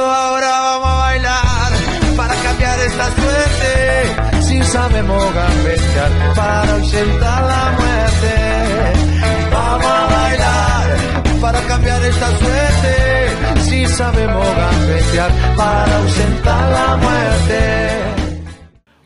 Ahora vamos a bailar para cambiar esta suerte. Si sabemos gambetear para ausentar la muerte. Vamos a bailar para cambiar esta suerte. Si sabemos gambetear para ausentar la muerte.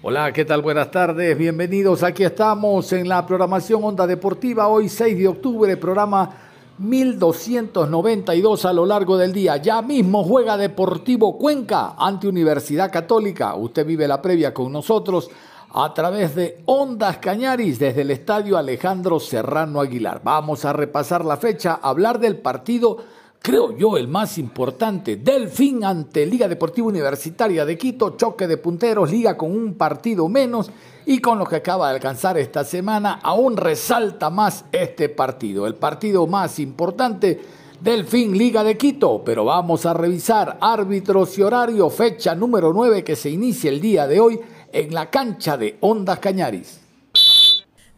Hola, ¿qué tal? Buenas tardes, bienvenidos. Aquí estamos en la programación Onda Deportiva, hoy 6 de octubre, programa 1292 a lo largo del día. Ya mismo juega Deportivo Cuenca ante Universidad Católica. Usted vive la previa con nosotros a través de Ondas Cañaris desde el estadio Alejandro Serrano Aguilar. Vamos a repasar la fecha, hablar del partido, creo yo, el más importante, Delfín ante Liga Deportiva Universitaria de Quito, choque de punteros, liga con un partido menos y con lo que acaba de alcanzar esta semana, aún resalta más este partido, el partido más importante del fin Liga de Quito. Pero vamos a revisar árbitros y horario, fecha número 9 que se inicia el día de hoy en la cancha de Ondas Cañaris.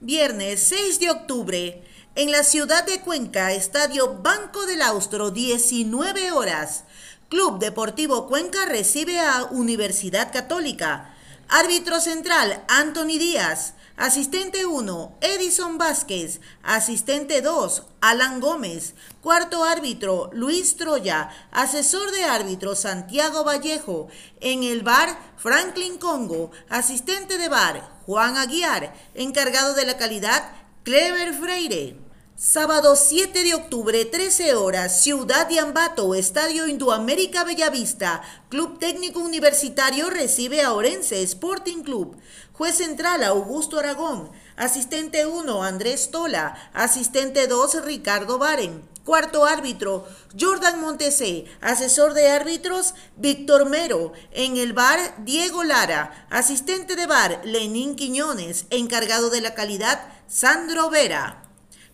Viernes 6 de octubre. En la ciudad de Cuenca, Estadio Banco del Austro, 19 horas. Club Deportivo Cuenca recibe a Universidad Católica. Árbitro central, Anthony Díaz. Asistente 1, Edison Vázquez. Asistente 2, Alan Gómez. Cuarto árbitro, Luis Troya. Asesor de árbitro, Santiago Vallejo. En el bar, Franklin Congo. Asistente de bar, Juan Aguiar. Encargado de la calidad, Clever Freire. Sábado 7 de octubre, 13 horas, Ciudad de Ambato, Estadio Indoamérica Bellavista. Club Técnico Universitario recibe a Orense Sporting Club. Juez central, Augusto Aragón. Asistente 1, Andrés Tola. Asistente 2, Ricardo Baren. Cuarto árbitro, Jordan Montesé. Asesor de árbitros, Víctor Mero. En el bar, Diego Lara. Asistente de bar, Lenín Quiñones. Encargado de la calidad, Sandro Vera.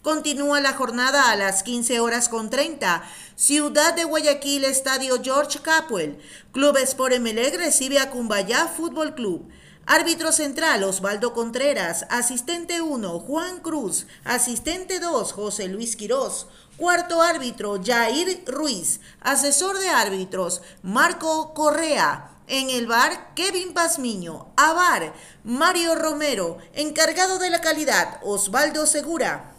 Continúa la jornada a las 15 horas con 30. Ciudad de Guayaquil, Estadio George Capwell. Club Sport Emelec recibe a Cumbayá Fútbol Club. Árbitro central Osvaldo Contreras. Asistente 1 Juan Cruz. Asistente 2 José Luis Quirós. Cuarto árbitro Jair Ruiz. Asesor de árbitros Marco Correa. En el bar, Kevin Pazmiño. Avar, Mario Romero. Encargado de la calidad, Osvaldo Segura.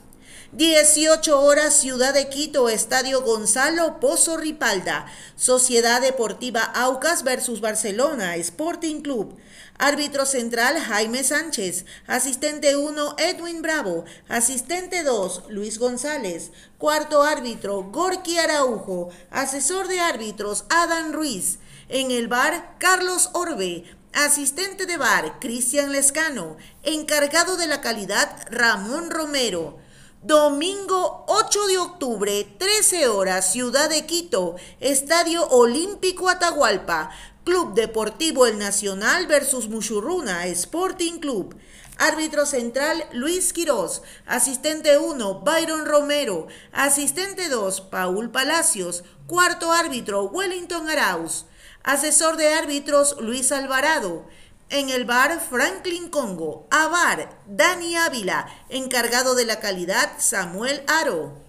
18 horas Ciudad de Quito, Estadio Gonzalo Pozo Ripalda, Sociedad Deportiva Aucas versus Barcelona, Sporting Club. Árbitro central Jaime Sánchez, asistente 1 Edwin Bravo, asistente 2 Luis González, cuarto árbitro Gorky Araujo, asesor de árbitros Adán Ruiz. En el bar Carlos Orbe, asistente de bar Cristian Lescano, encargado de la calidad Ramón Romero. Domingo 8 de octubre, 13 horas, Ciudad de Quito, Estadio Olímpico Atahualpa, Club Deportivo El Nacional versus Muchurruna, Sporting Club. Árbitro central Luis Quirós, asistente 1 Byron Romero, asistente 2 Paul Palacios, cuarto árbitro Wellington Arauz, asesor de árbitros Luis Alvarado. En el bar Franklin Congo, a bar Dani Ávila, encargado de la calidad Samuel Aro.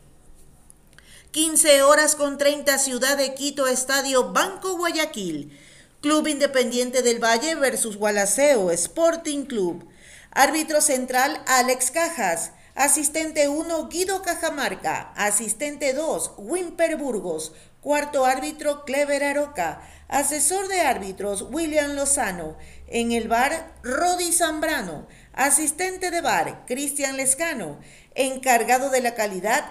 15 horas con 30 Ciudad de Quito, Estadio Banco Guayaquil. Club Independiente del Valle versus Gualaceo, Sporting Club. Árbitro central Alex Cajas. Asistente 1 Guido Cajamarca. Asistente 2 Wimper Burgos. Cuarto árbitro Clever Aroca. Asesor de árbitros William Lozano. En el bar, Rodi Zambrano. Asistente de bar, Cristian Lescano. Encargado de la calidad,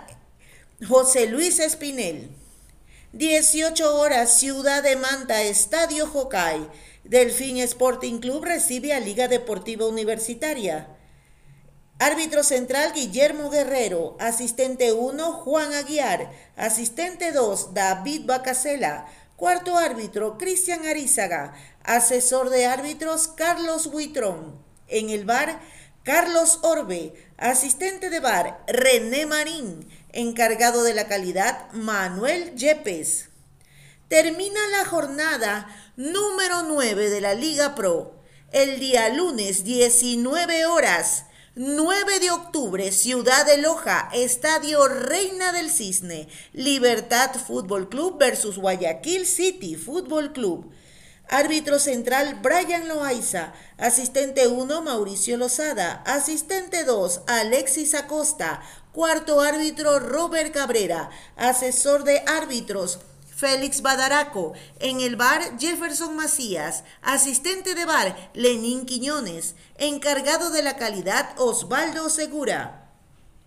José Luis Espinel. 18 horas, Ciudad de Manta, Estadio Jocay. Delfín Sporting Club recibe a Liga Deportiva Universitaria. Árbitro central Guillermo Guerrero, asistente 1 Juan Aguiar, asistente 2 David Bacasela, cuarto árbitro Cristian Arizaga, asesor de árbitros Carlos Huitrón. En el bar Carlos Orbe, asistente de bar René Marín, encargado de la calidad Manuel Yepes. Termina la jornada número 9 de la Liga Pro el día lunes 19 horas. 9 de octubre, Ciudad de Loja, Estadio Reina del Cisne, Libertad Fútbol Club versus Guayaquil City Fútbol Club. Árbitro central Brian Loaiza, asistente 1 Mauricio Lozada, asistente 2 Alexis Acosta, cuarto árbitro Robert Cabrera, asesor de árbitros Félix Badaraco, en el bar Jefferson Macías, asistente de bar Lenín Quiñones, encargado de la calidad Osvaldo Segura.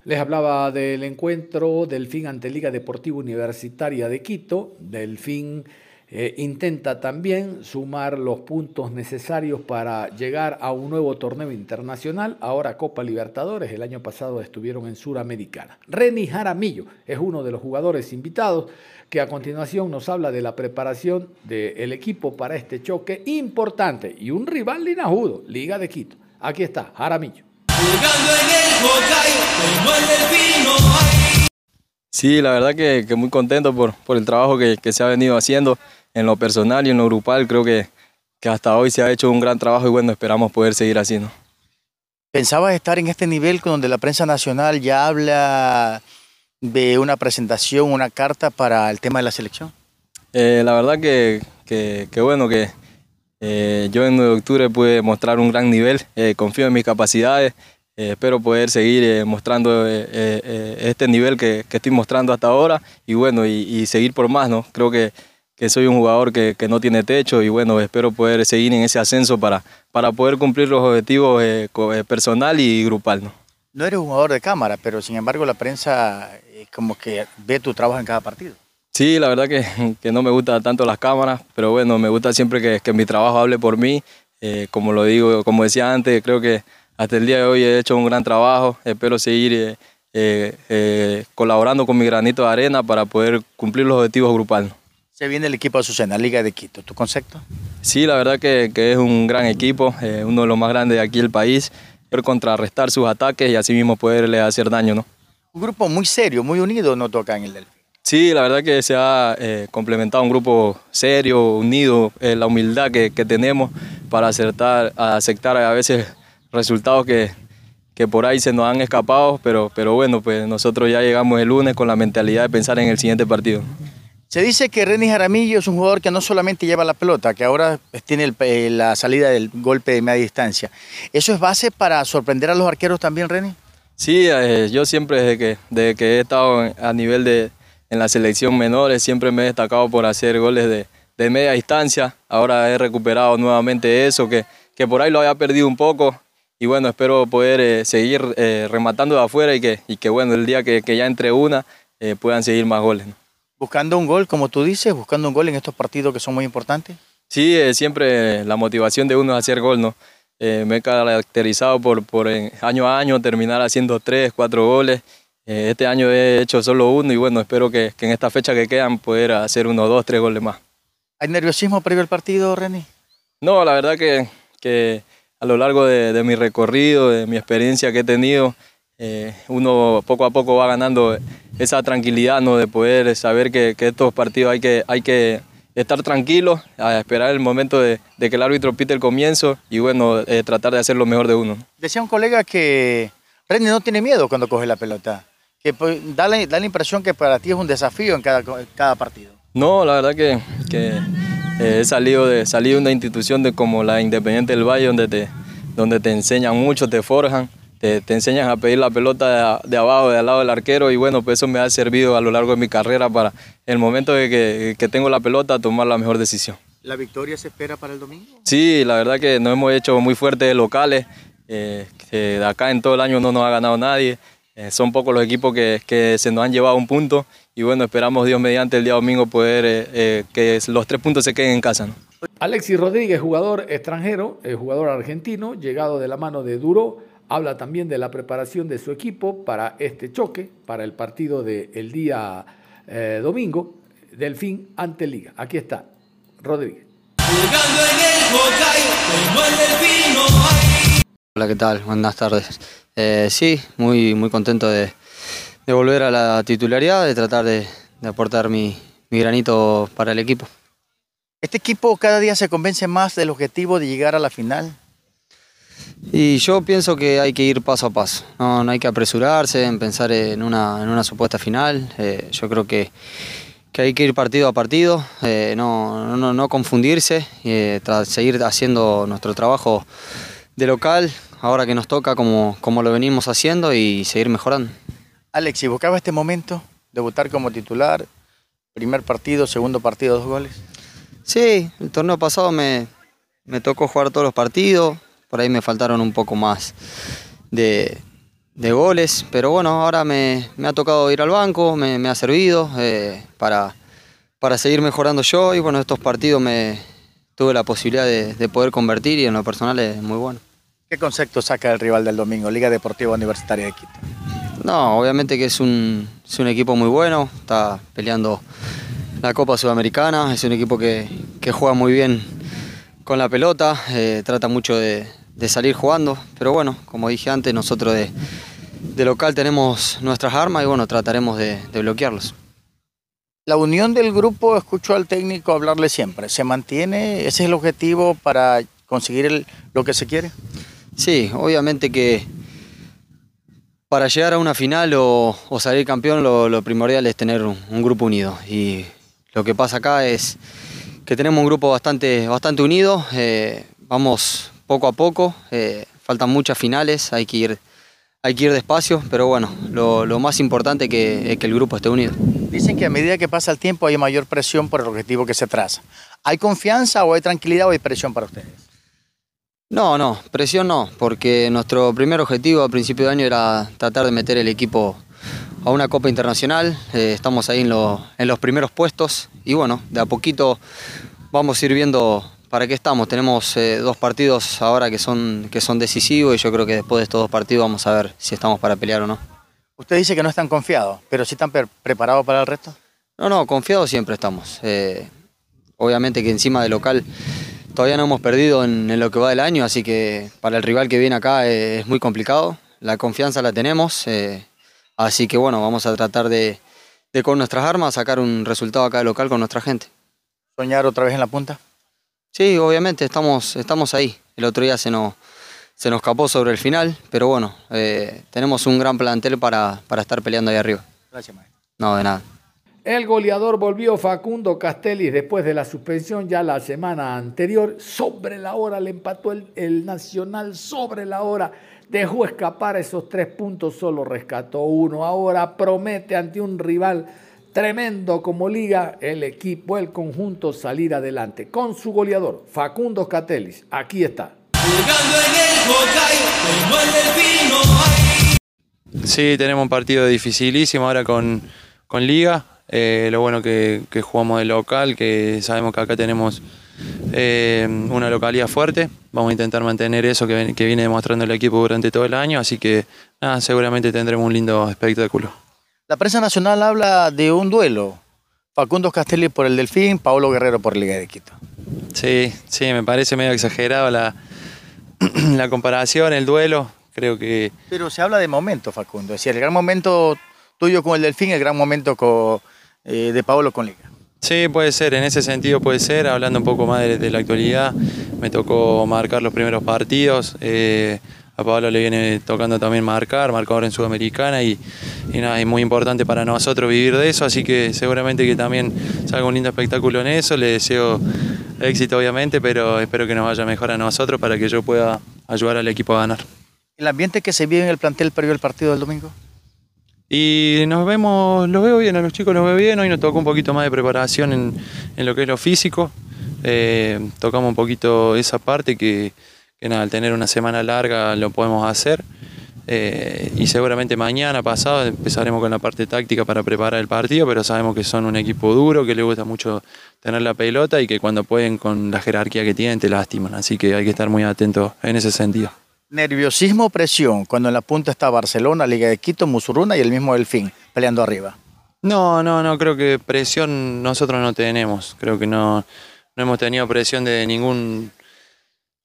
Les hablaba del encuentro Delfín ante Liga Deportiva Universitaria de Quito, Delfín eh, intenta también sumar los puntos necesarios para llegar a un nuevo torneo internacional, ahora Copa Libertadores, el año pasado estuvieron en Suramericana. Reni Jaramillo es uno de los jugadores invitados que a continuación nos habla de la preparación del equipo para este choque importante y un rival linajudo, Liga de Quito. Aquí está, Jaramillo. Sí, la verdad que, muy contento por, por el trabajo que, que se ha venido haciendo en lo personal y en lo grupal creo que, que hasta hoy se ha hecho un gran trabajo y bueno, esperamos poder seguir haciendo. ¿Pensabas estar en este nivel donde la prensa nacional ya habla de una presentación, una carta para el tema de la selección? Eh, la verdad que, que, bueno, que eh, yo en 9 de octubre pude mostrar un gran nivel, eh, confío en mis capacidades, espero poder seguir mostrando este nivel que, que, estoy mostrando hasta ahora y bueno, y, y seguir por más, ¿no? Creo que que soy un jugador que, no tiene techo y bueno, espero poder seguir en ese ascenso para, para poder cumplir los objetivos personal y grupal. ¿no? no eres un jugador de cámara, pero sin embargo la prensa como que ve tu trabajo en cada partido. Sí, la verdad que, que no me gustan tanto las cámaras, pero bueno, me gusta siempre que, que mi trabajo hable por mí. como lo digo, como decía antes, creo que hasta el día de hoy he hecho un gran trabajo. Espero seguir colaborando con mi granito de arena para poder cumplir los objetivos grupales. Se viene el equipo de Azucena, Liga de Quito. ¿Tu concepto? Sí, la verdad que, que es un gran equipo, eh, uno de los más grandes de aquí del país. Poder contrarrestar sus ataques y así mismo poderle hacer daño, ¿no? Un grupo muy serio, muy unido, ¿no toca en el Delfín? Sí, la verdad que se ha eh, complementado un grupo serio, unido, eh, la humildad que, que, tenemos para acertar, aceptar a veces resultados que, que por ahí se nos han escapado, pero, pero bueno, pues nosotros ya llegamos el lunes con la mentalidad de pensar en el siguiente partido. Se dice que René Jaramillo es un jugador que no solamente lleva la pelota, que ahora tiene eh, la salida del golpe de media distancia. ¿Eso es base para sorprender a los arqueros también, René? Sí, eh, yo siempre desde que, desde que he estado a nivel de en la selección menores, siempre me he destacado por hacer goles de, de media distancia. Ahora he recuperado nuevamente eso, que, que por ahí lo había perdido un poco. Y bueno, espero poder eh, seguir rematando de afuera y que, y que bueno, el día que, que ya entre una puedan seguir más goles. Buscando un gol, como tú dices, buscando un gol en estos partidos que son muy importantes. Sí, eh, siempre la motivación de uno es hacer gol, ¿no? Eh, me he caracterizado por, por año a año terminar haciendo tres, cuatro goles. Eh, este año he hecho solo uno y bueno, espero que, que, en esta fecha que quedan poder hacer uno, dos, tres goles más. ¿Hay nerviosismo previo al partido, René? No, la verdad que, que a lo largo de, de, mi recorrido, de mi experiencia que he tenido, eh, uno poco a poco va ganando esa tranquilidad ¿no? de poder saber que, que, estos partidos hay que, hay que estar tranquilos, a esperar el momento de, de que el árbitro pite el comienzo y bueno, eh, tratar de hacer lo mejor de uno. Decía un colega que René no tiene miedo cuando coge la pelota, que pues, da, la, da la impresión que para ti es un desafío en cada, cada partido. No, la verdad que, que eh, he salido de, salido de una institución de como la Independiente del Valle donde te, donde te enseñan mucho, te forjan te, te, enseñan a pedir la pelota de, de, abajo, de al lado del arquero y bueno, pues eso me ha servido a lo largo de mi carrera para el momento de que, que tengo la pelota tomar la mejor decisión. ¿La victoria se espera para el domingo? Sí, la verdad que nos hemos hecho muy fuertes locales, eh, que de acá en todo el año no nos ha ganado nadie, eh, son pocos los equipos que, que, se nos han llevado un punto y bueno, esperamos Dios mediante el día domingo poder eh, que los tres puntos se queden en casa. ¿no? Alexis Rodríguez, jugador extranjero, jugador argentino, llegado de la mano de Duro, habla también de la preparación de su equipo para este choque, para el partido del día domingo, Delfín ante Liga. Aquí está, Rodríguez. Hola, ¿qué tal? Buenas tardes. Eh, sí, muy, muy contento de, volver a la titularidad, de tratar de, aportar mi, granito para el equipo. ¿Este equipo cada día se convence más del objetivo de llegar a la final? Y yo pienso que hay que ir paso a paso, no, hay que apresurarse en pensar en una, en una supuesta final. Eh, yo creo que que hay que ir partido a partido, eh, no, no, no, confundirse, eh, seguir haciendo nuestro trabajo de local, ahora que nos toca como, como lo venimos haciendo y seguir mejorando. Alex, ¿y buscaba este momento? Debutar como titular, primer partido, segundo partido, dos goles. Sí, el torneo pasado me, me tocó jugar todos los partidos, por ahí me faltaron un poco más de, de goles, pero bueno, ahora me, ha tocado ir al banco, me, ha servido eh, para, para seguir mejorando yo y bueno, estos partidos me tuve la posibilidad de, poder convertir y en lo personal es muy bueno. ¿Qué concepto saca el rival del domingo, Liga Deportiva Universitaria de Quito? No, obviamente que es un, equipo muy bueno, está peleando la Copa Sudamericana, es un equipo que, juega muy bien con la pelota, eh, trata mucho de, de salir jugando, pero bueno, como dije antes, nosotros de, de local tenemos nuestras armas y bueno, trataremos de, bloquearlos. La unión del grupo, escucho al técnico hablarle siempre, ¿se mantiene? ¿Ese es el objetivo para conseguir lo que se quiere? Sí, obviamente que para llegar a una final o, salir campeón lo, primordial es tener un, grupo unido y lo que pasa acá es que tenemos un grupo bastante, bastante unido, eh, vamos poco a poco, eh, faltan muchas finales, hay que ir hay que ir despacio, pero bueno, lo, más importante es que, que el grupo esté unido. Dicen que a medida que pasa el tiempo hay mayor presión por el objetivo que se traza. ¿Hay confianza o hay tranquilidad o hay presión para ustedes? No, no, presión no, porque nuestro primer objetivo a principio de año era tratar de meter el equipo a una Copa Internacional. Eh, estamos ahí en, en los primeros puestos y bueno, de a poquito vamos a ir viendo ¿Para qué estamos? Tenemos eh, dos partidos ahora que son, que son decisivos y yo creo que después de estos dos partidos vamos a ver si estamos para pelear o no. Usted dice que no están confiados, pero si están preparados para el resto. No, no, confiados siempre estamos. Eh, obviamente que encima de local todavía no hemos perdido en, lo que va del año, así que para el rival que viene acá eh, es muy complicado. La confianza la tenemos, así que bueno, vamos a tratar de, de con nuestras armas sacar un resultado acá de local con nuestra gente. ¿Soñar otra vez en la punta? Sí, obviamente estamos, estamos ahí. El otro día se nos, se nos escapó sobre el final, pero bueno, eh, tenemos un gran plantel para, para estar peleando ahí arriba. Gracias, maestro. No, de nada. El goleador volvió Facundo Castelli después de la suspensión ya la semana anterior. Sobre la hora le empató el, el, Nacional, sobre la hora. Dejó escapar esos tres puntos, solo rescató uno. Ahora promete ante un rival Tremendo como liga el equipo, el conjunto salir adelante con su goleador Facundo Catelis. Aquí está. Sí, tenemos un partido dificilísimo ahora con, con Liga. Eh, lo bueno que, que, jugamos de local, que sabemos que acá tenemos eh, una localidad fuerte. Vamos a intentar mantener eso que, que viene demostrando el equipo durante todo el año, así que nada, seguramente tendremos un lindo espectáculo. La prensa nacional habla de un duelo. Facundo Castelli por el Delfín, Paulo Guerrero por Liga de Quito. Sí, sí, me parece medio exagerado la, la comparación, el duelo. Creo que. Pero se habla de momento, Facundo. Es decir, el gran momento tuyo con el Delfín, el gran momento con, eh, de Paulo con Liga. Sí, puede ser, en ese sentido puede ser, hablando un poco más de, la actualidad, me tocó marcar los primeros partidos, eh, a Pablo le viene tocando también marcar, marcador en Sudamericana y, nada, es muy importante para nosotros vivir de eso, así que seguramente que también salga un lindo espectáculo en eso, le deseo éxito obviamente, pero espero que nos vaya mejor a nosotros para que yo pueda ayudar al equipo a ganar. ¿El ambiente que se vive en el plantel previo al partido del domingo? Y nos vemos, los veo bien, a los chicos los veo bien, hoy nos tocó un poquito más de preparación en, lo que es lo físico, eh, tocamos un poquito esa parte que que nada, al tener una semana larga lo podemos hacer. Eh, y seguramente mañana pasado empezaremos con la parte táctica para preparar el partido, pero sabemos que son un equipo duro, que le gusta mucho tener la pelota y que cuando pueden con la jerarquía que tienen te lastiman. Así que hay que estar muy atentos en ese sentido. Nerviosismo o presión cuando en la punta está Barcelona, Liga de Quito, Musuruna y el mismo Delfín peleando arriba. No, no, no, creo que presión nosotros no tenemos. Creo que no, no hemos tenido presión de ningún,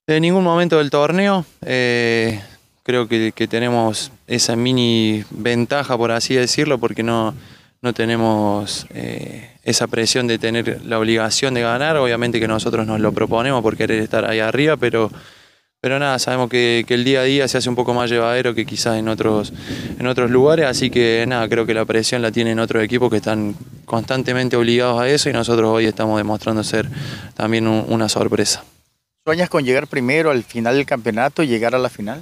de ningún momento del torneo. Eh, creo que, tenemos esa mini ventaja, por así decirlo, porque no, no tenemos eh, esa presión de tener la obligación de ganar. Obviamente que nosotros nos lo proponemos por querer estar ahí arriba, pero, pero nada, sabemos que, el día a día se hace un poco más llevadero que quizás en otros, en otros lugares, así que nada, creo que la presión la tienen otros equipos que están constantemente obligados a eso y nosotros hoy estamos demostrando ser también una sorpresa. ¿Sueñas con llegar primero al final del campeonato y llegar a la final?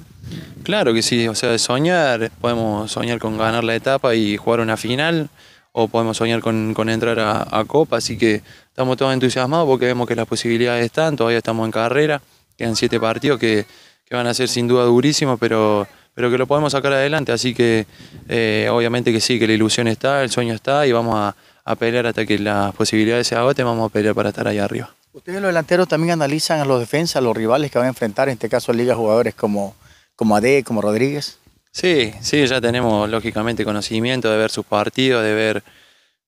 Claro que sí, o sea, soñar, podemos soñar con ganar la etapa y jugar una final, o podemos soñar con, entrar a, Copa, así que estamos todos entusiasmados porque vemos que las posibilidades están, todavía estamos en carrera, quedan siete partidos que, van a ser sin duda durísimos, pero, pero que lo podemos sacar adelante, así que eh, obviamente que sí, que la ilusión está, el sueño está y vamos a, a pelear hasta que las posibilidades se agoten, vamos a pelear para estar ahí arriba. Ustedes los delanteros también analizan a los defensas, a los rivales que van a enfrentar, en este caso Liga jugadores como, como Ade, como Rodríguez. Sí, sí, ya tenemos lógicamente conocimiento de ver sus partidos, de ver,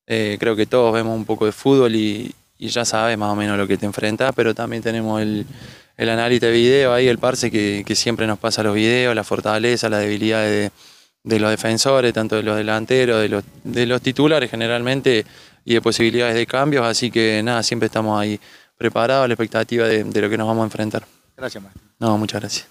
eh, creo que todos vemos un poco de fútbol y, ya sabes más o menos lo que te enfrentas, pero también tenemos el, el análisis de video ahí, el parse que, siempre nos pasa los videos, la fortaleza, la debilidad de, de los defensores, tanto de los delanteros, de los, de los titulares generalmente y de posibilidades de cambios, así que nada, siempre estamos ahí preparado a la expectativa de, lo que nos vamos a enfrentar. Gracias, maestro. No, muchas gracias.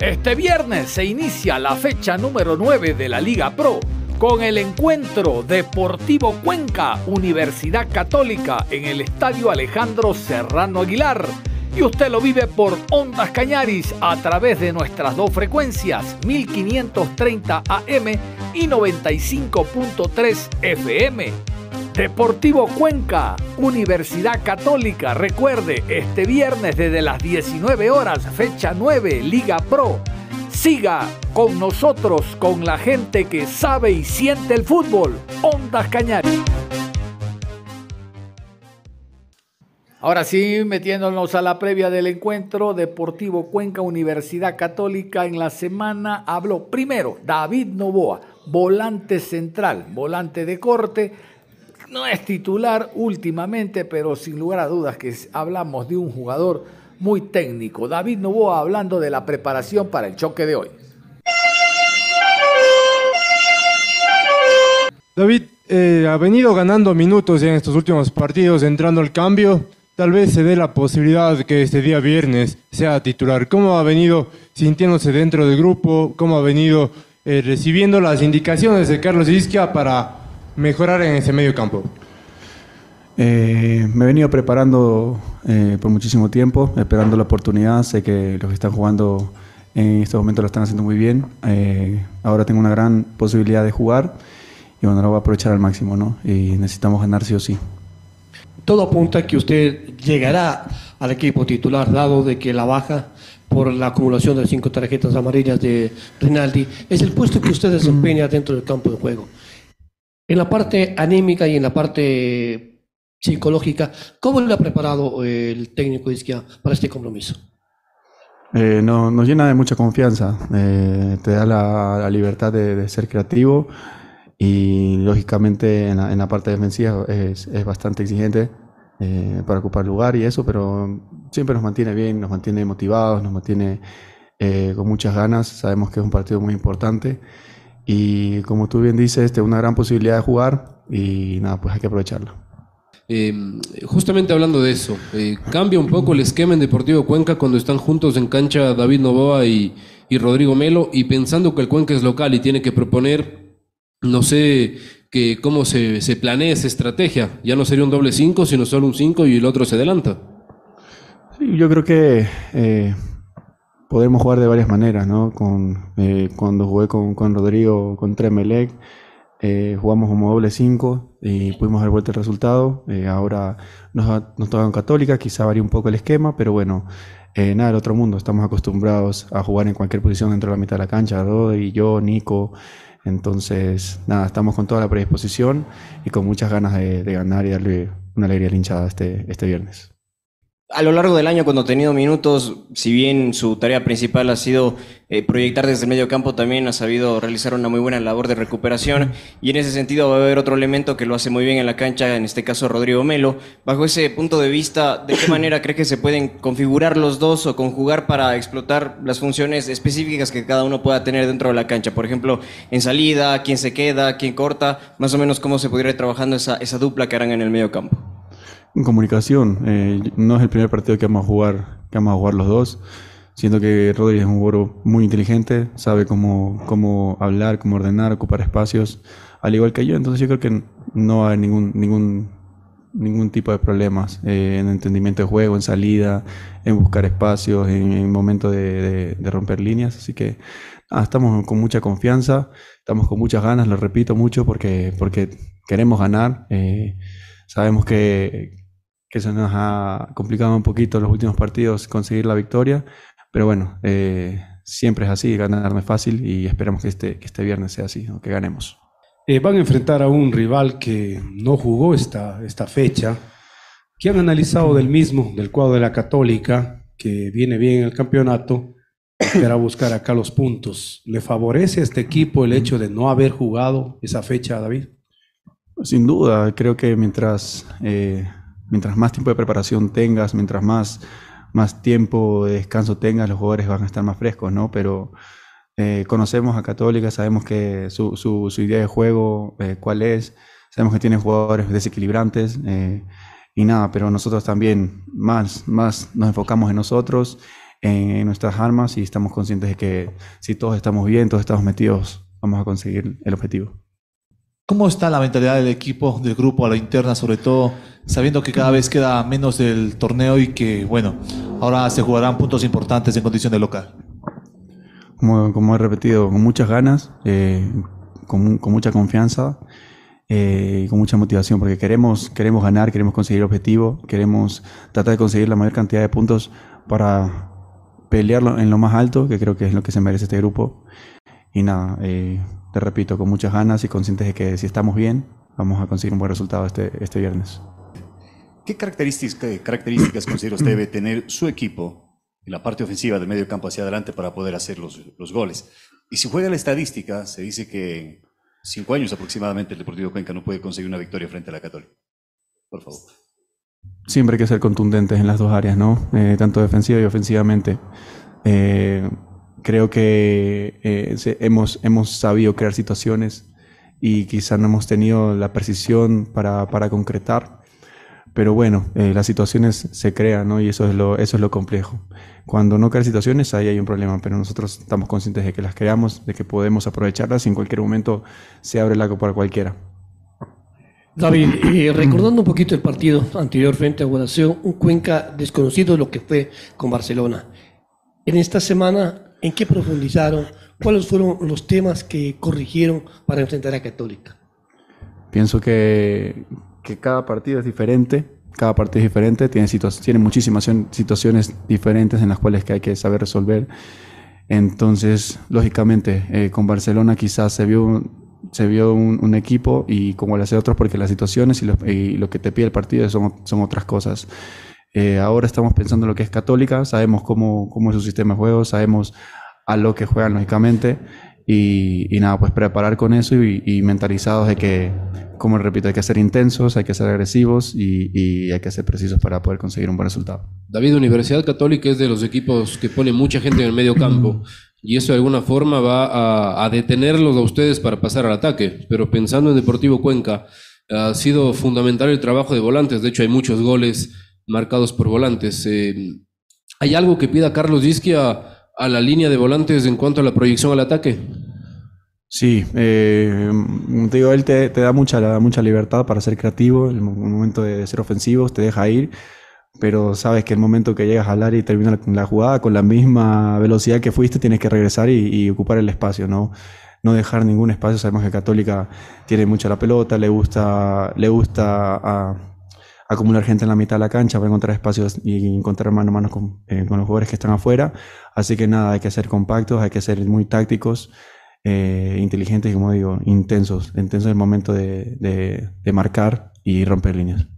Este viernes se inicia la fecha número 9 de la Liga Pro con el encuentro Deportivo Cuenca Universidad Católica en el Estadio Alejandro Serrano Aguilar y usted lo vive por Ondas Cañaris a través de nuestras dos frecuencias 1530 AM y 95.3 FM. Deportivo Cuenca, Universidad Católica, recuerde, este viernes desde las 19 horas, fecha 9, Liga Pro. Siga con nosotros, con la gente que sabe y siente el fútbol. Ondas Cañaris. Ahora sí, metiéndonos a la previa del encuentro, Deportivo Cuenca Universidad Católica en la semana habló primero David Novoa, volante central, volante de corte, no es titular últimamente, pero sin lugar a dudas que hablamos de un jugador muy técnico. David Novoa hablando de la preparación para el choque de hoy. David eh, ha venido ganando minutos en estos últimos partidos, entrando al cambio tal vez se dé la posibilidad de que este día viernes sea titular. ¿Cómo ha venido sintiéndose dentro del grupo? ¿Cómo ha venido eh, recibiendo las indicaciones de Carlos Isquia para mejorar en ese medio campo? Eh, me he venido preparando eh, por muchísimo tiempo, esperando la oportunidad. Sé que los que están jugando en estos momentos lo están haciendo muy bien. ahora tengo una gran posibilidad de jugar y bueno, lo voy a aprovechar al máximo, ¿no? Y necesitamos ganar sí o sí todo apunta a que usted llegará al equipo titular, dado de que la baja por la acumulación de cinco tarjetas amarillas de Rinaldi es el puesto que usted desempeña dentro del campo de juego. En la parte anímica y en la parte psicológica, ¿cómo le ha preparado el técnico Isquia para este compromiso? Eh, nos llena de mucha confianza, eh, te da la, libertad de, ser creativo y lógicamente en la, parte defensiva es, es bastante exigente eh, para ocupar lugar y eso, pero siempre nos mantiene bien, nos mantiene motivados, nos mantiene eh, con muchas ganas. Sabemos que es un partido muy importante y como tú bien dices, este, una gran posibilidad de jugar y nada, pues hay que aprovecharlo. Eh, justamente hablando de eso, cambia un poco el esquema en Deportivo Cuenca cuando están juntos en cancha David Novoa y, y Rodrigo Melo y pensando que el Cuenca es local y tiene que proponer no sé que cómo se, se, planea esa estrategia. Ya no sería un doble 5, sino solo un 5 y el otro se adelanta. Sí, yo creo que eh, podemos jugar de varias maneras, ¿no? Con, eh, cuando jugué con, con Rodrigo, con Tremelec, eh, jugamos como doble 5 y pudimos dar vuelta el resultado. ahora nos, nos toca en Católica, quizá varía un poco el esquema, pero bueno, eh, nada del otro mundo. Estamos acostumbrados a jugar en cualquier posición dentro de la mitad de la cancha, y yo, Nico. Entonces, nada, estamos con toda la predisposición y con muchas ganas de, ganar y darle una alegría al hinchada este, este viernes. A lo largo del año, cuando ha tenido minutos, si bien su tarea principal ha sido eh, proyectar desde el medio campo, también ha sabido realizar una muy buena labor de recuperación. Y en ese sentido va a haber otro elemento que lo hace muy bien en la cancha, en este caso Rodrigo Melo. Bajo ese punto de vista, ¿de qué manera cree que se pueden configurar los dos o conjugar para explotar las funciones específicas que cada uno pueda tener dentro de la cancha? Por ejemplo, en salida, quién se queda, quién corta, más o menos cómo se podría ir trabajando esa, esa dupla que harán en el medio campo. En comunicación, eh, no es el primer partido que vamos a jugar, que vamos a jugar los dos. Siento que Rodri es un jugador muy inteligente, sabe cómo, cómo hablar, cómo ordenar, ocupar espacios, al igual que yo. Entonces yo creo que no haber ningún, ningún, ningún tipo de problemas eh, en entendimiento de juego, en salida, en buscar espacios, en, en momento de, de, romper líneas. Así que estamos con mucha confianza, estamos con muchas ganas, lo repito mucho porque, porque queremos ganar. Eh, sabemos que, que se nos ha complicado un poquito los últimos partidos conseguir la victoria, pero bueno, eh, siempre es así, ganar no es fácil y esperamos que este, que este viernes sea así, que ganemos. Eh, van a enfrentar a un rival que no jugó esta, esta fecha. ¿Qué han analizado del mismo, del cuadro de la Católica, que viene bien en el campeonato, a buscar acá los puntos? ¿Le favorece a este equipo el hecho de no haber jugado esa fecha, David? Sin duda, creo que mientras eh, mientras más tiempo de preparación tengas, mientras más, más tiempo de descanso tengas, los jugadores van a estar más frescos, ¿no? Pero eh, conocemos a Católica, sabemos que su, su, su idea de juego, eh, cuál es, sabemos que tiene jugadores desequilibrantes eh, y nada, pero nosotros también más, más nos enfocamos en nosotros, en, nuestras armas y estamos conscientes de que si todos estamos bien, todos estamos metidos, vamos a conseguir el objetivo. ¿Cómo está la mentalidad del equipo, del grupo, a la interna, sobre todo sabiendo que cada vez queda menos del torneo y que, bueno, ahora se jugarán puntos importantes en condición de local? Como, como he repetido, con muchas ganas, eh, con, con, mucha confianza eh, y con mucha motivación, porque queremos, queremos ganar, queremos conseguir el objetivo, queremos tratar de conseguir la mayor cantidad de puntos para pelearlo en lo más alto, que creo que es lo que se merece este grupo. Y nada, eh, te repito, con muchas ganas y conscientes de que si estamos bien, vamos a conseguir un buen resultado este, este viernes. ¿Qué características, características considera usted debe tener su equipo en la parte ofensiva del medio campo hacia adelante para poder hacer los, los goles? Y si juega la estadística, se dice que en cinco años aproximadamente el Deportivo Cuenca no puede conseguir una victoria frente a la Católica. Por favor. Siempre hay que ser contundentes en las dos áreas, ¿no? Eh, tanto defensiva y ofensivamente. Eh, creo que eh, hemos, hemos sabido crear situaciones y quizá no hemos tenido la precisión para, para concretar. Pero bueno, eh, las situaciones se crean, ¿no? Y eso es, lo, eso es lo complejo. Cuando no crean situaciones, ahí hay un problema, pero nosotros estamos conscientes de que las creamos, de que podemos aprovecharlas y en cualquier momento se abre el lago para cualquiera. David, eh, recordando un poquito el partido anterior frente a Guadalajara, un Cuenca desconocido de lo que fue con Barcelona. En esta semana ¿En qué profundizaron? ¿Cuáles fueron los temas que corrigieron para enfrentar a Católica? Pienso que, que cada partido es diferente, cada partido es diferente, tiene, tiene muchísimas situaciones diferentes en las cuales que hay que saber resolver. Entonces, lógicamente, eh, con Barcelona quizás se vio, se vio un, equipo y como le hace otros porque las situaciones y lo, y lo, que te pide el partido son, son otras cosas. Eh, ahora estamos pensando en lo que es Católica, sabemos cómo, cómo es su sistema de juego, sabemos a lo que juegan lógicamente y, y nada, pues preparar con eso y, mentalizados de que, como repito, hay que ser intensos, hay que ser agresivos y, y, hay que ser precisos para poder conseguir un buen resultado. David, Universidad Católica es de los equipos que pone mucha gente en el medio campo y eso de alguna forma va a detenerlos a ustedes para pasar al ataque, pero pensando en Deportivo Cuenca, ha sido fundamental el trabajo de volantes, de hecho hay muchos goles marcados por volantes. Eh, ¿Hay algo que pida Carlos Disqui a, la línea de volantes en cuanto a la proyección al ataque? Sí, eh, digo, él te, da mucha, mucha libertad para ser creativo, el momento de ser ofensivos te deja ir, pero sabes que el momento que llegas al área y termina la, jugada con la misma velocidad que fuiste, tienes que regresar y, ocupar el espacio, ¿no? no dejar ningún espacio. Sabemos que Católica tiene mucha la pelota, le gusta, le gusta a, acumular gente en la mitad de la cancha para encontrar espacios y encontrar mano a mano con, eh, con los jugadores que están afuera. Así que nada, hay que ser compactos, hay que ser muy tácticos, eh, inteligentes y como digo, intensos, intensos en el momento de, de marcar y romper líneas.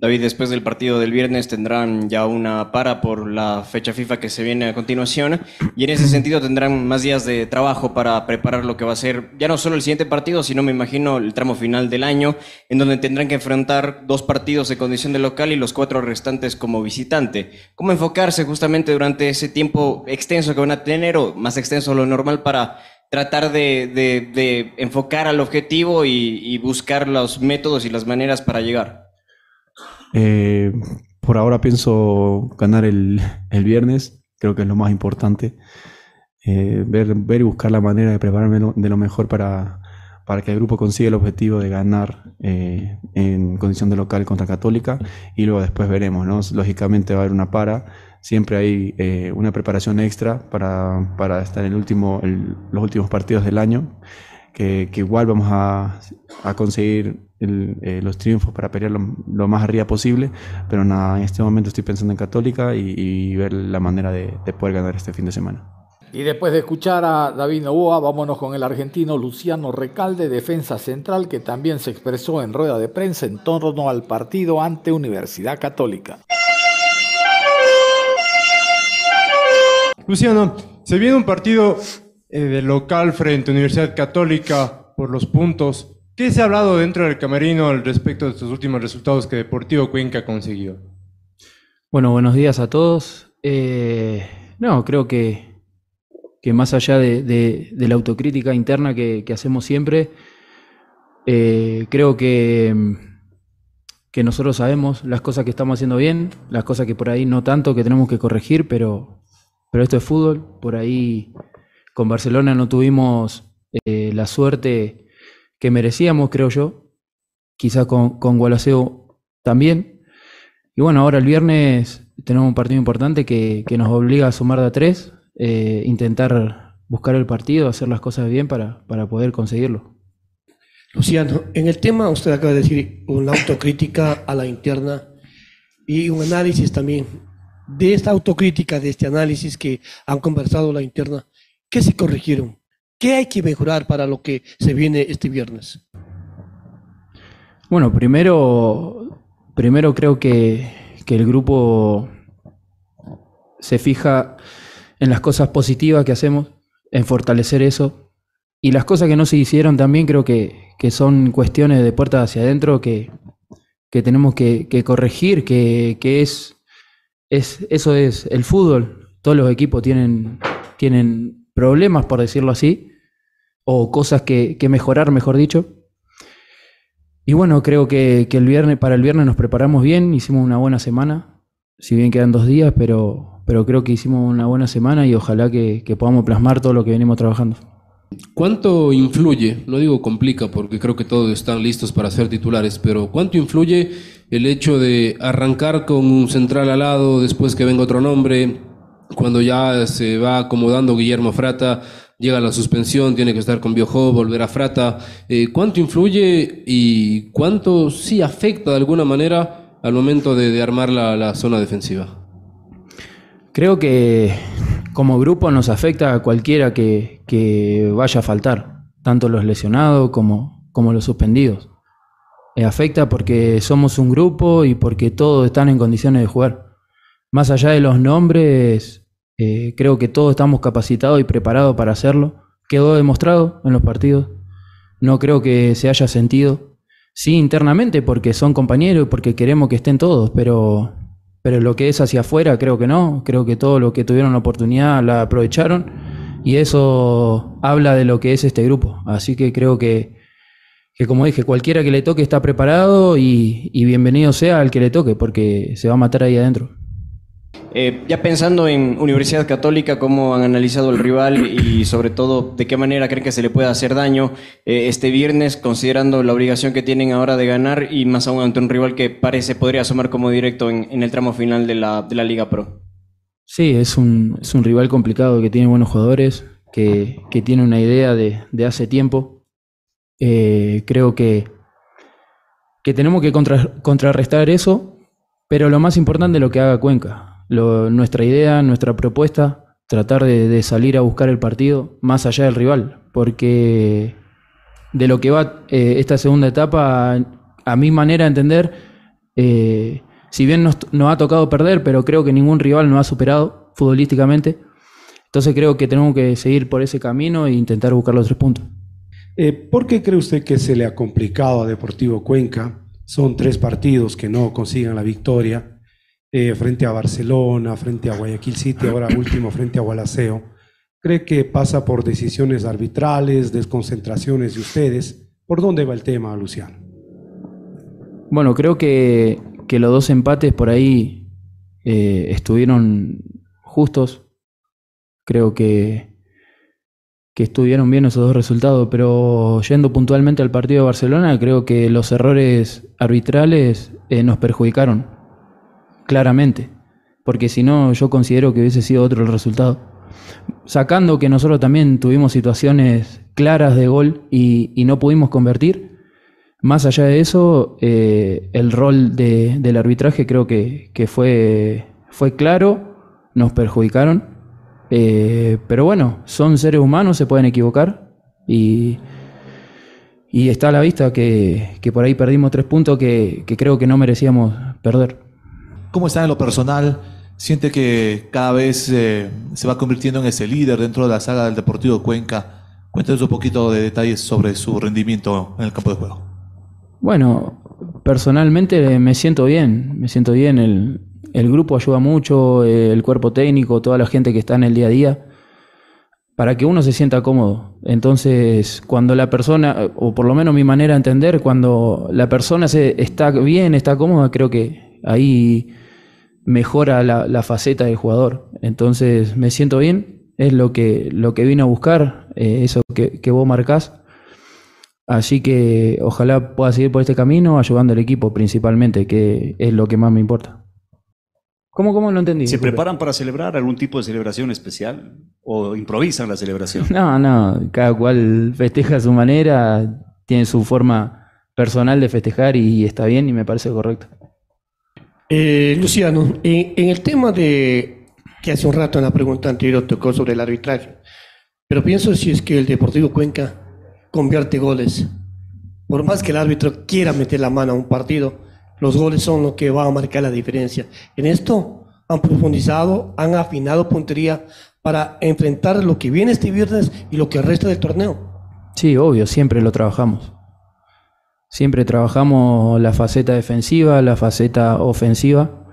David, después del partido del viernes tendrán ya una para por la fecha FIFA que se viene a continuación y en ese sentido tendrán más días de trabajo para preparar lo que va a ser ya no solo el siguiente partido, sino me imagino el tramo final del año, en donde tendrán que enfrentar dos partidos de condición de local y los cuatro restantes como visitante. ¿Cómo enfocarse justamente durante ese tiempo extenso que van a tener o más extenso de lo normal para tratar de, de, de enfocar al objetivo y, y buscar los métodos y las maneras para llegar? Eh, por ahora pienso ganar el, el, viernes, creo que es lo más importante. Eh, ver, ver y buscar la manera de prepararme de lo mejor para, para que el grupo consiga el objetivo de ganar eh, en condición de local contra Católica y luego después veremos, ¿no? Lógicamente va a haber una para, siempre hay eh, una preparación extra para, para estar en el último, los últimos partidos del año, que, que igual vamos a, a conseguir el, eh, los triunfos para pelear lo, lo, más arriba posible, pero nada, en este momento estoy pensando en Católica y, y ver la manera de, de, poder ganar este fin de semana. Y después de escuchar a David Novoa, vámonos con el argentino Luciano Recalde, defensa central, que también se expresó en rueda de prensa en torno al partido ante Universidad Católica. Luciano, se viene un partido eh, de local frente a Universidad Católica por los puntos. ¿Qué se ha hablado dentro del camerino al respecto de estos últimos resultados que Deportivo Cuenca consiguió? Bueno, buenos días a todos. Eh, no, creo que, que más allá de, de, la autocrítica interna que, que hacemos siempre, eh, creo que, que nosotros sabemos las cosas que estamos haciendo bien, las cosas que por ahí no tanto, que tenemos que corregir, pero, pero esto es fútbol. Por ahí con Barcelona no tuvimos eh, la suerte que merecíamos, creo yo. Quizás con, con Gualaceo también. Y bueno, ahora el viernes tenemos un partido importante que, que nos obliga a sumar de a tres, eh, intentar buscar el partido, hacer las cosas bien para, para poder conseguirlo. Luciano, en el tema usted acaba de decir una autocrítica a la interna y un análisis también de esta autocrítica, de este análisis que han conversado la interna. ¿Qué se corrigieron? ¿Qué hay que mejorar para lo que se viene este viernes? Bueno, primero, primero creo que, que el grupo se fija en las cosas positivas que hacemos, en fortalecer eso. Y las cosas que no se hicieron también creo que, que son cuestiones de puertas hacia adentro que, que tenemos que, que corregir, que, que es, es, eso es el fútbol. Todos los equipos tienen, tienen problemas, por decirlo así, o cosas que, mejorar, mejor dicho. Y bueno, creo que, el viernes, para el viernes nos preparamos bien, hicimos una buena semana, si bien quedan dos días, pero, pero creo que hicimos una buena semana y ojalá que, que podamos plasmar todo lo que venimos trabajando. ¿Cuánto influye, no digo complica porque creo que todos están listos para ser titulares, pero cuánto influye el hecho de arrancar con un central al lado, después que venga otro nombre, cuando ya se va acomodando Guillermo Frata, llega la suspensión, tiene que estar con Biojo, volver a Frata. Eh, ¿Cuánto influye y cuánto sí afecta de alguna manera al momento de, armar la, zona defensiva? Creo que como grupo nos afecta a cualquiera que, vaya a faltar, tanto los lesionados como, como los suspendidos. Eh, afecta porque somos un grupo y porque todos están en condiciones de jugar. Más allá de los nombres, eh, creo que todos estamos capacitados y preparados para hacerlo. Quedó demostrado en los partidos. No creo que se haya sentido. Sí, internamente, porque son compañeros y porque queremos que estén todos, pero, pero lo que es hacia afuera, creo que no. Creo que todo lo que tuvieron la oportunidad la aprovecharon y eso habla de lo que es este grupo. Así que creo que, que como dije, cualquiera que le toque está preparado y, y bienvenido sea al que le toque, porque se va a matar ahí adentro. Eh, ya pensando en Universidad Católica, cómo han analizado el rival y sobre todo de qué manera creen que se le puede hacer daño eh, este viernes, considerando la obligación que tienen ahora de ganar y más aún ante un rival que parece podría asomar como directo en, el tramo final de la, de la, Liga Pro. Sí, es un, es un, rival complicado que tiene buenos jugadores, que, que tiene una idea de, de hace tiempo. Eh, creo que que tenemos que contra- contrarrestar eso, pero lo más importante es lo que haga Cuenca. Nuestra idea, nuestra propuesta, tratar de, salir a buscar el partido más allá del rival, porque de lo que va eh, esta segunda etapa, a mi manera de entender, eh, si bien nos, nos ha tocado perder, pero creo que ningún rival nos ha superado futbolísticamente. Entonces creo que tenemos que seguir por ese camino e intentar buscar los tres puntos. Eh, ¿Por qué cree usted que se le ha complicado a Deportivo Cuenca? Son tres partidos que no consigan la victoria, eh, frente a Barcelona, frente a Guayaquil City, ahora último frente a Gualaceo. ¿Cree que pasa por decisiones arbitrales, desconcentraciones de ustedes? ¿Por dónde va el tema, Luciano? Bueno, creo que, que los dos empates por ahí eh, estuvieron justos. Creo que, que estuvieron bien esos dos resultados, pero yendo puntualmente al partido de Barcelona, creo que los errores arbitrales eh, nos perjudicaron, claramente, porque si no, yo considero que hubiese sido otro el resultado. Sacando que nosotros también tuvimos situaciones claras de gol y, no pudimos convertir, más allá de eso, eh, el rol de- del arbitraje creo que, fue, claro, nos perjudicaron, eh, pero bueno, son seres humanos, se pueden equivocar y, está a la vista que, por ahí perdimos tres puntos que creo que no merecíamos perder. ¿Cómo está en lo personal? ¿Siente que cada vez eh, se va convirtiendo en ese líder dentro de la saga del Deportivo Cuenca? Cuéntanos un poquito de detalles sobre su rendimiento en el campo de juego. Bueno, personalmente me siento bien, me siento bien, el, el grupo ayuda mucho, el cuerpo técnico, toda la gente que está en el día a día, para que uno se sienta cómodo. Entonces, cuando la persona, o por lo menos mi manera de entender, cuando la persona se, está bien, está cómoda, creo que ahí mejora la, la faceta del jugador. Entonces, me siento bien, es lo que, lo que vine a buscar, eh, eso que, que vos marcás. Así que ojalá pueda seguir por este camino ayudando al equipo principalmente, que es lo que más me importa. ¿Cómo, cómo no entendí? ¿Se Disculpe. preparan para celebrar algún tipo de celebración especial? ¿O improvisan la celebración? No, no, cada cual festeja a su manera, tiene su forma personal de festejar y está bien y me parece correcto. Eh, Luciano, en, en el tema de que hace un rato en la pregunta anterior tocó sobre el arbitraje, pero pienso si es que el Deportivo Cuenca convierte goles. Por más que el árbitro quiera meter la mano a un partido, los goles son lo que va a marcar la diferencia. En esto han profundizado, han afinado puntería para enfrentar lo que viene este viernes y lo que resta del torneo. Sí, obvio, siempre lo trabajamos. Siempre trabajamos la faceta defensiva, la faceta ofensiva.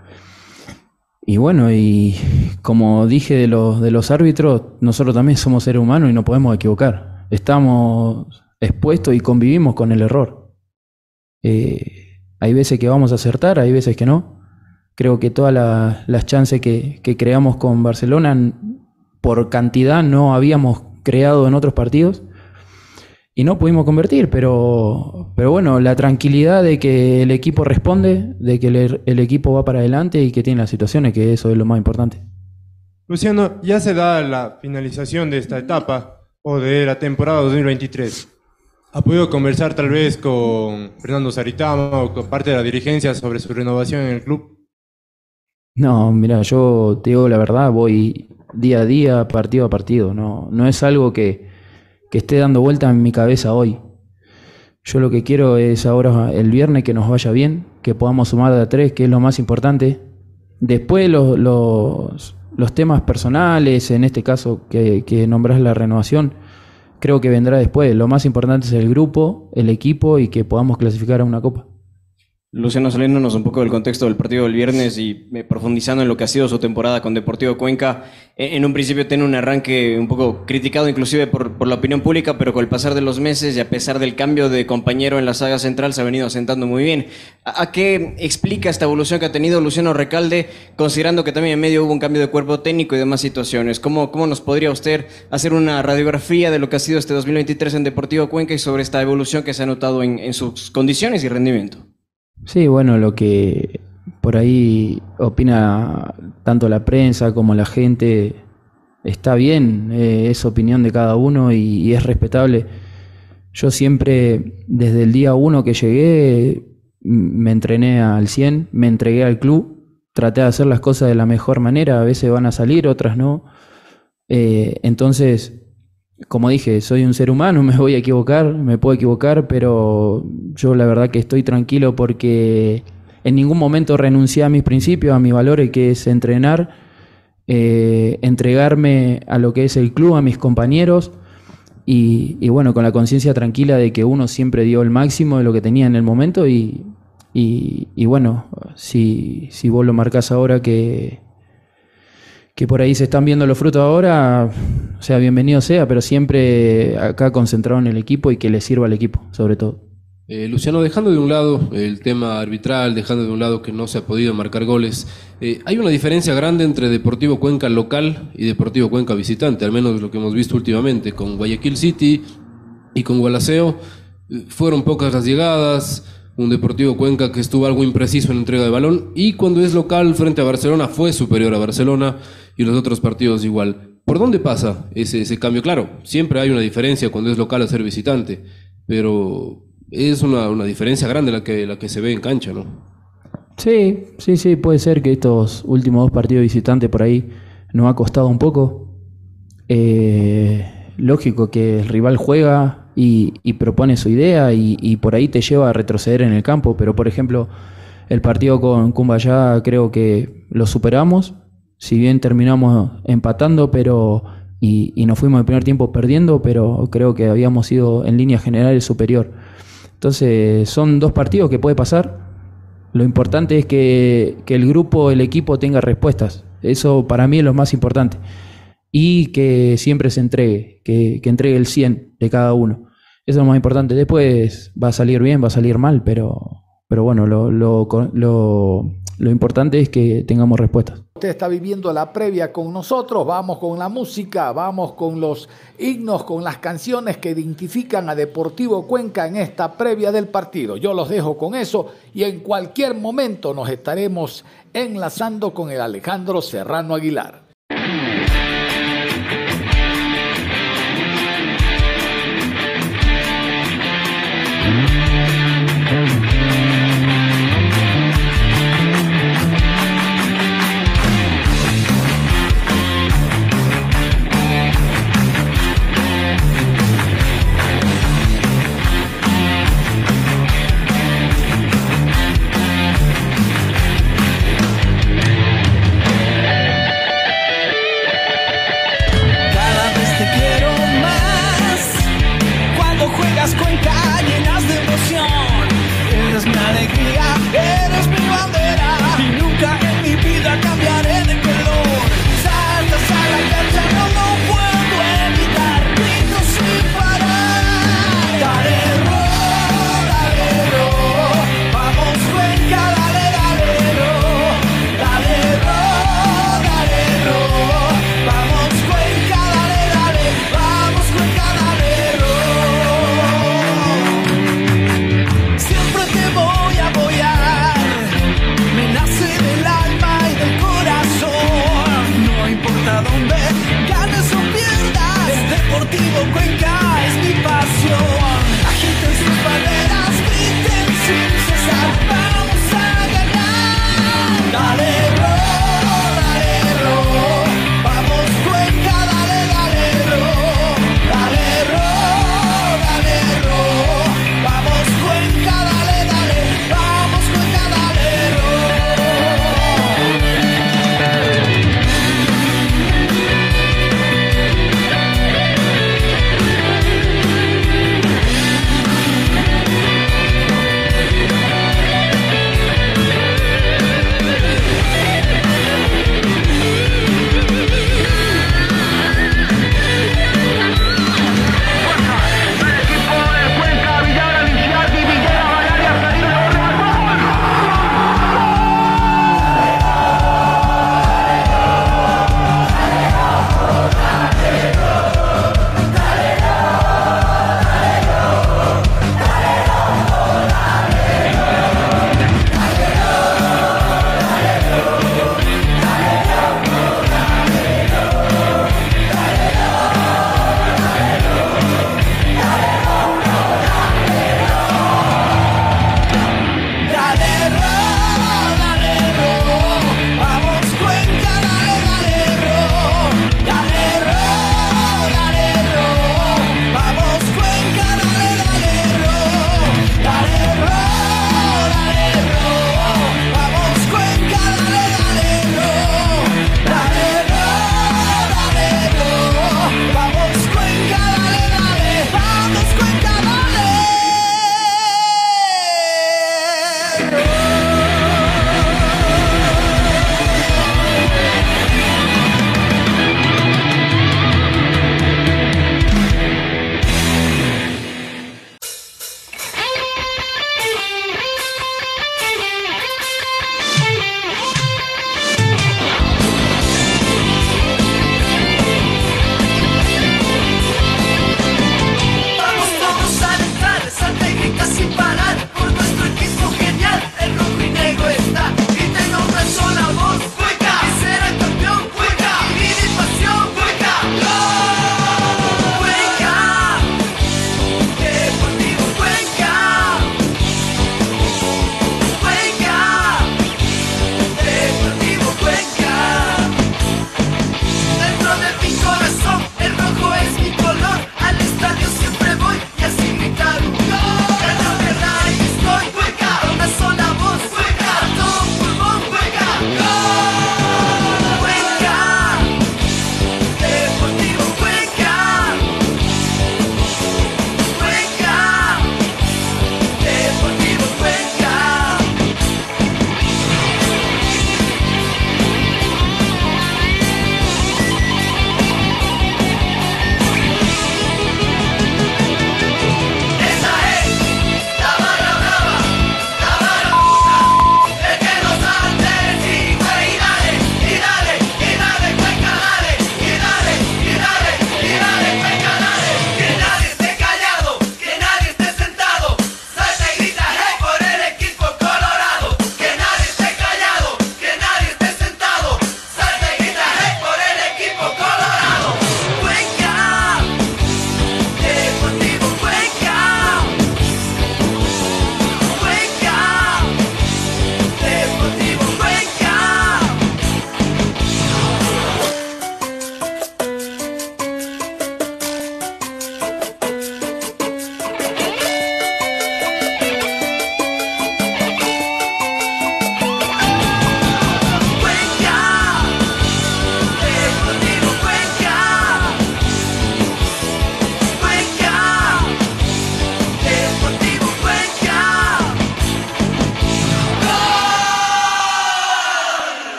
Y bueno, y como dije de los, de los árbitros, nosotros también somos seres humanos y no podemos equivocar. Estamos expuestos y convivimos con el error. Eh, hay veces que vamos a acertar, hay veces que no. Creo que todas la- las chances que, que creamos con Barcelona, por cantidad, no habíamos creado en otros partidos y no pudimos convertir, pero, pero bueno, la tranquilidad de que el equipo responde, de que el, el equipo va para adelante y que tiene las situaciones, que eso es lo más importante. Luciano, ya se da la finalización de esta etapa o de la temporada 2023. ¿Ha podido conversar tal vez con Fernando Saritama o con parte de la dirigencia sobre su renovación en el club? No, mira, yo te digo la verdad, voy día a día, partido a partido. No, no es algo que, esté dando vuelta en mi cabeza hoy. Yo lo que quiero es ahora el viernes que nos vaya bien, que podamos sumar de a tres, que es lo más importante. Después los, los, los temas personales, en este caso que, que nombras la renovación, creo que vendrá después. Lo más importante es el grupo, el equipo y que podamos clasificar a una copa. Luciano, saliéndonos un poco del contexto del partido del viernes y eh, profundizando en lo que ha sido su temporada con Deportivo Cuenca, eh, en un principio tiene un arranque un poco criticado inclusive por, por la opinión pública, pero con el pasar de los meses y a pesar del cambio de compañero en la saga central se ha venido asentando muy bien. ¿A, a qué explica esta evolución que ha tenido Luciano Recalde, considerando que también en medio hubo un cambio de cuerpo técnico y demás situaciones? ¿Cómo, cómo nos podría usted hacer una radiografía de lo que ha sido este 2023 en Deportivo Cuenca y sobre esta evolución que se ha notado en, en sus condiciones y rendimiento? Sí, bueno, lo que por ahí opina tanto la prensa como la gente está bien, eh, es opinión de cada uno y, es respetable. Yo siempre, desde el día uno que llegué, me entrené al 100, me entregué al club, traté de hacer las cosas de la mejor manera, a veces van a salir, otras no. Eh, entonces, como dije, soy un ser humano, me voy a equivocar, me puedo equivocar, pero yo la verdad que estoy tranquilo porque en ningún momento renuncié a mis principios, a mis valores, que es entrenar, eh, entregarme a lo que es el club, a mis compañeros. Y, bueno, con la conciencia tranquila de que uno siempre dio el máximo de lo que tenía en el momento y, y, bueno, si, si vos lo marcás ahora que, que por ahí se están viendo los frutos ahora, o sea, bienvenido sea, pero siempre acá concentrado en el equipo y que le sirva al equipo, sobre todo. Eh, Luciano, dejando de un lado el tema arbitral, dejando de un lado que no se ha podido marcar goles, eh, hay una diferencia grande entre Deportivo Cuenca local y Deportivo Cuenca visitante, al menos lo que hemos visto últimamente con Guayaquil City y con Gualaceo. Eh, fueron pocas las llegadas, un Deportivo Cuenca que estuvo algo impreciso en la entrega de balón y cuando es local frente a Barcelona fue superior a Barcelona y los otros partidos igual. ¿Por dónde pasa ese, ese cambio? Claro, siempre hay una diferencia cuando es local a ser visitante, pero es una, una, diferencia grande la que, la que se ve en cancha, ¿no? Sí, sí, sí, puede ser que estos últimos dos partidos visitantes por ahí nos ha costado un poco. Eh, lógico que el rival juega y, y propone su idea y, y, por ahí te lleva a retroceder en el campo, pero por ejemplo el partido con Cumbayá creo que lo superamos, si bien terminamos empatando, pero y, nos fuimos el primer tiempo perdiendo, pero creo que habíamos sido en línea general superior. Entonces son dos partidos que puede pasar. Lo importante es que, el grupo, el equipo tenga respuestas. Eso para mí es lo más importante. Y que siempre se entregue, que, que entregue el 100 de cada uno. Eso es lo más importante. Después va a salir bien, va a salir mal, pero, pero bueno, lo, lo, lo, lo importante es que tengamos respuestas. Usted está viviendo la previa con nosotros, vamos con la música, vamos con los himnos, con las canciones que identifican a Deportivo Cuenca en esta previa del partido. Yo los dejo con eso y en cualquier momento nos estaremos enlazando con el Alejandro Serrano Aguilar.